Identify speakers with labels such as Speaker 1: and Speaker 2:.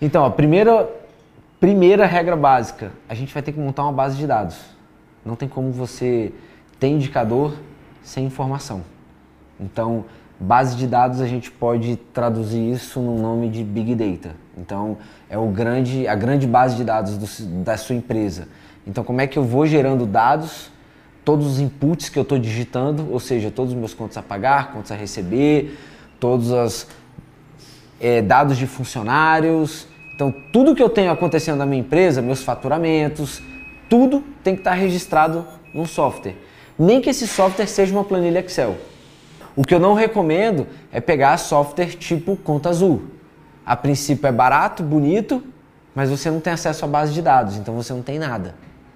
Speaker 1: Então, a primeira, primeira regra básica, a gente vai ter que montar uma base de dados. Não tem como você ter indicador sem informação. Então, base de dados a gente pode traduzir isso no nome de Big Data. Então, é o grande, a grande base de dados do, da sua empresa. Então, como é que eu vou gerando dados, todos os inputs que eu estou digitando, ou seja, todos os meus contas a pagar, contas a receber, todos os é, dados de funcionários. Então, tudo que eu tenho acontecendo na minha empresa, meus faturamentos, tudo tem que estar registrado num software. Nem que esse software seja uma planilha Excel. O que eu não recomendo é pegar software tipo Conta Azul. A princípio é barato, bonito, mas você não tem acesso à base de dados, então você não tem nada.